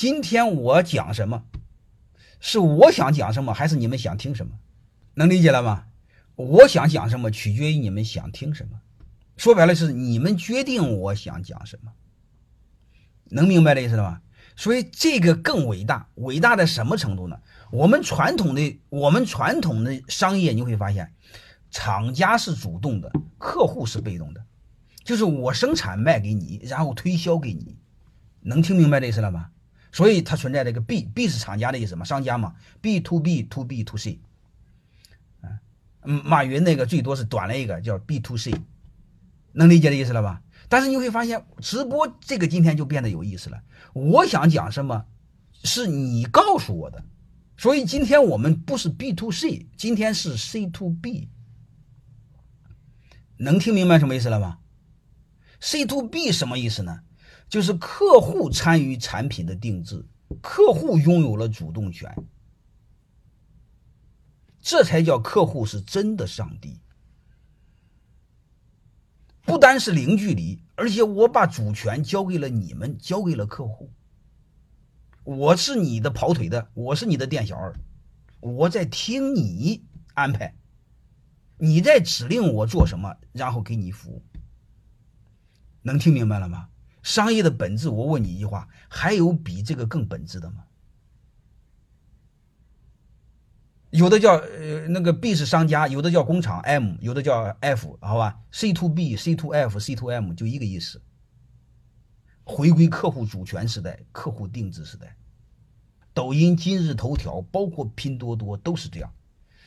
今天我讲什么，是我想讲什么，还是你们想听什么？能理解了吗？我想讲什么，取决于你们想听什么。说白了，是你们决定我想讲什么。能明白这意思了吗？所以这个更伟大，伟大在什么程度呢？我们传统的我们传统的商业，你会发现，厂家是主动的，客户是被动的，就是我生产卖给你，然后推销给你，能听明白这意思了吗？所以它存在这个 B，B 是厂家的意思嘛，商家嘛，B to B to B to C，嗯，马云那个最多是短了一个叫 B to C，能理解的意思了吧？但是你会发现，直播这个今天就变得有意思了。我想讲什么，是你告诉我的。所以今天我们不是 B to C，今天是 C to B，能听明白什么意思了吗？C to B 什么意思呢？就是客户参与产品的定制，客户拥有了主动权，这才叫客户是真的上帝。不单是零距离，而且我把主权交给了你们，交给了客户。我是你的跑腿的，我是你的店小二，我在听你安排，你在指令我做什么，然后给你服务。能听明白了吗？商业的本质，我问你一句话：还有比这个更本质的吗？有的叫呃那个 B 是商家，有的叫工厂 M，有的叫 F，好吧？C to B、C to F、C to M 就一个意思。回归客户主权时代，客户定制时代。抖音、今日头条，包括拼多多都是这样。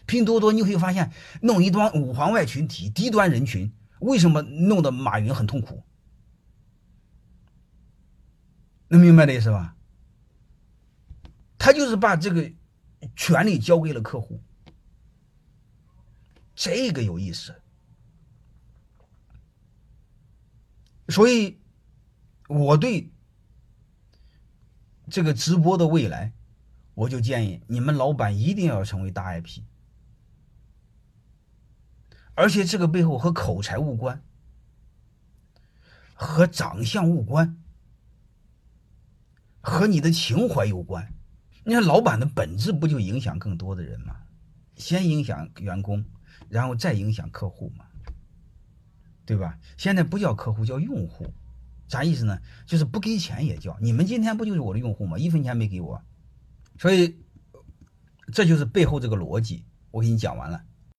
拼多多你会发现，弄一帮五环外群体、低端人群，为什么弄得马云很痛苦？能明白的意思吧？他就是把这个权利交给了客户，这个有意思。所以。我对这个直播的未来，我就建议你们老板一定要成为大 IP，而且这个背后和口才无关，和长相无关，和你的情怀有关。你看，老板的本质不就影响更多的人吗？先影响员工，然后再影响客户嘛，对吧？现在不叫客户，叫用户。啥意思呢？就是不给钱也叫你们今天不就是我的用户吗？一分钱没给我，所以这就是背后这个逻辑。我给你讲完了。